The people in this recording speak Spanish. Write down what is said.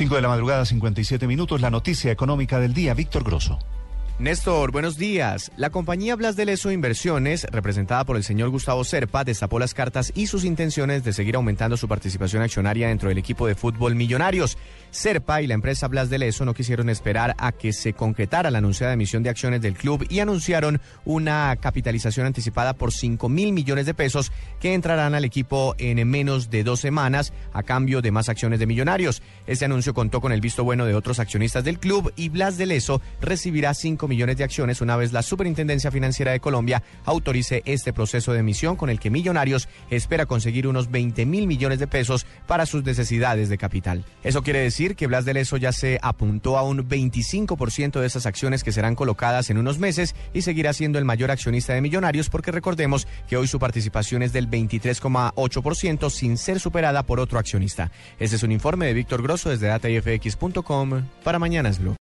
5 de la madrugada, 57 minutos. La noticia económica del día. Víctor Grosso. Néstor, buenos días. La compañía Blas de Leso Inversiones, representada por el señor Gustavo Serpa, destapó las cartas y sus intenciones de seguir aumentando su participación accionaria dentro del equipo de fútbol Millonarios. Serpa y la empresa Blas de Leso no quisieron esperar a que se concretara la anunciada emisión de acciones del club y anunciaron una capitalización anticipada por 5 mil millones de pesos que entrarán al equipo en menos de dos semanas a cambio de más acciones de Millonarios. Este anuncio contó con el visto bueno de otros accionistas del club y Blas de Leso recibirá 5 millones de acciones una vez la Superintendencia Financiera de Colombia autorice este proceso de emisión con el que Millonarios espera conseguir unos 20 mil millones de pesos para sus necesidades de capital. Eso quiere decir que Blas de Leso ya se apuntó a un 25% de esas acciones que serán colocadas en unos meses y seguirá siendo el mayor accionista de Millonarios porque recordemos que hoy su participación es del 23,8% sin ser superada por otro accionista. Este es un informe de Víctor Grosso desde datafx.com para Mañanas Blue.